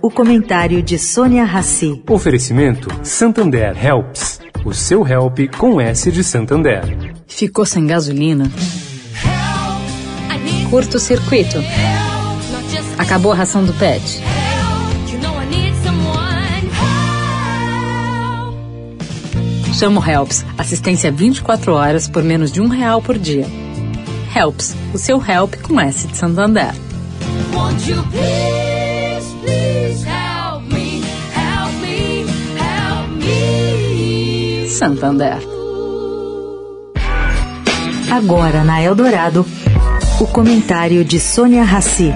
O comentário de Sônia Rassi. Oferecimento Santander Helps. O seu help com S de Santander. Ficou sem gasolina? Curto circuito. Acabou a ração do pet. Chama o Helps. Assistência 24 horas por menos de um real por dia. Helps. O seu help com S de Santander. Won't you please, Santander. Agora na Eldorado, o comentário de Sônia Rassi.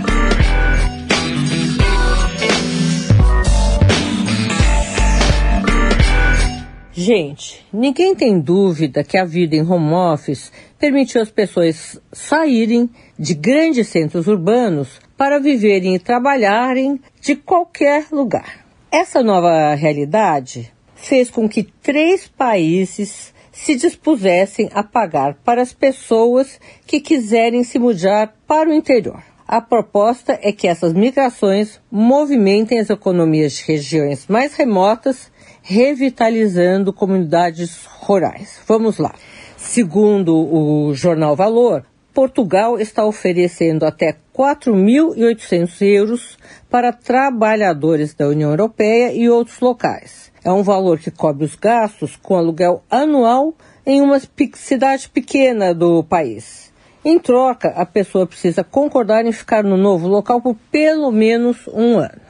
Gente, ninguém tem dúvida que a vida em home office permitiu as pessoas saírem de grandes centros urbanos para viverem e trabalharem de qualquer lugar. Essa nova realidade fez com que três países se dispusessem a pagar para as pessoas que quiserem se mudar para o interior. A proposta é que essas migrações movimentem as economias de regiões mais remotas revitalizando comunidades rurais. Vamos lá. Segundo o jornal Valor, Portugal está oferecendo até 4.800 euros para trabalhadores da União Europeia e outros locais. É um valor que cobre os gastos com aluguel anual em uma cidade pequena do país. Em troca, a pessoa precisa concordar em ficar no novo local por pelo menos um ano.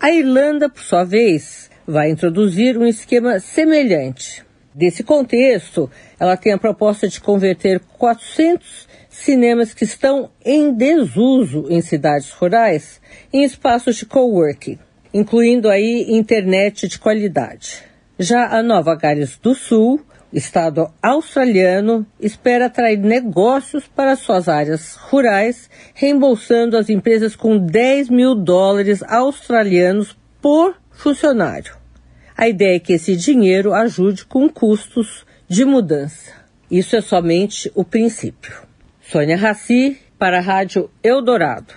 A Irlanda, por sua vez, vai introduzir um esquema semelhante. Desse contexto, ela tem a proposta de converter 400 cinemas que estão em desuso em cidades rurais em espaços de coworking, incluindo aí internet de qualidade. Já a Nova Gales do Sul, estado australiano, espera atrair negócios para suas áreas rurais, reembolsando as empresas com 10 mil dólares australianos por funcionário. A ideia é que esse dinheiro ajude com custos de mudança. Isso é somente o princípio. Sônia Raci, para a Rádio Eldorado.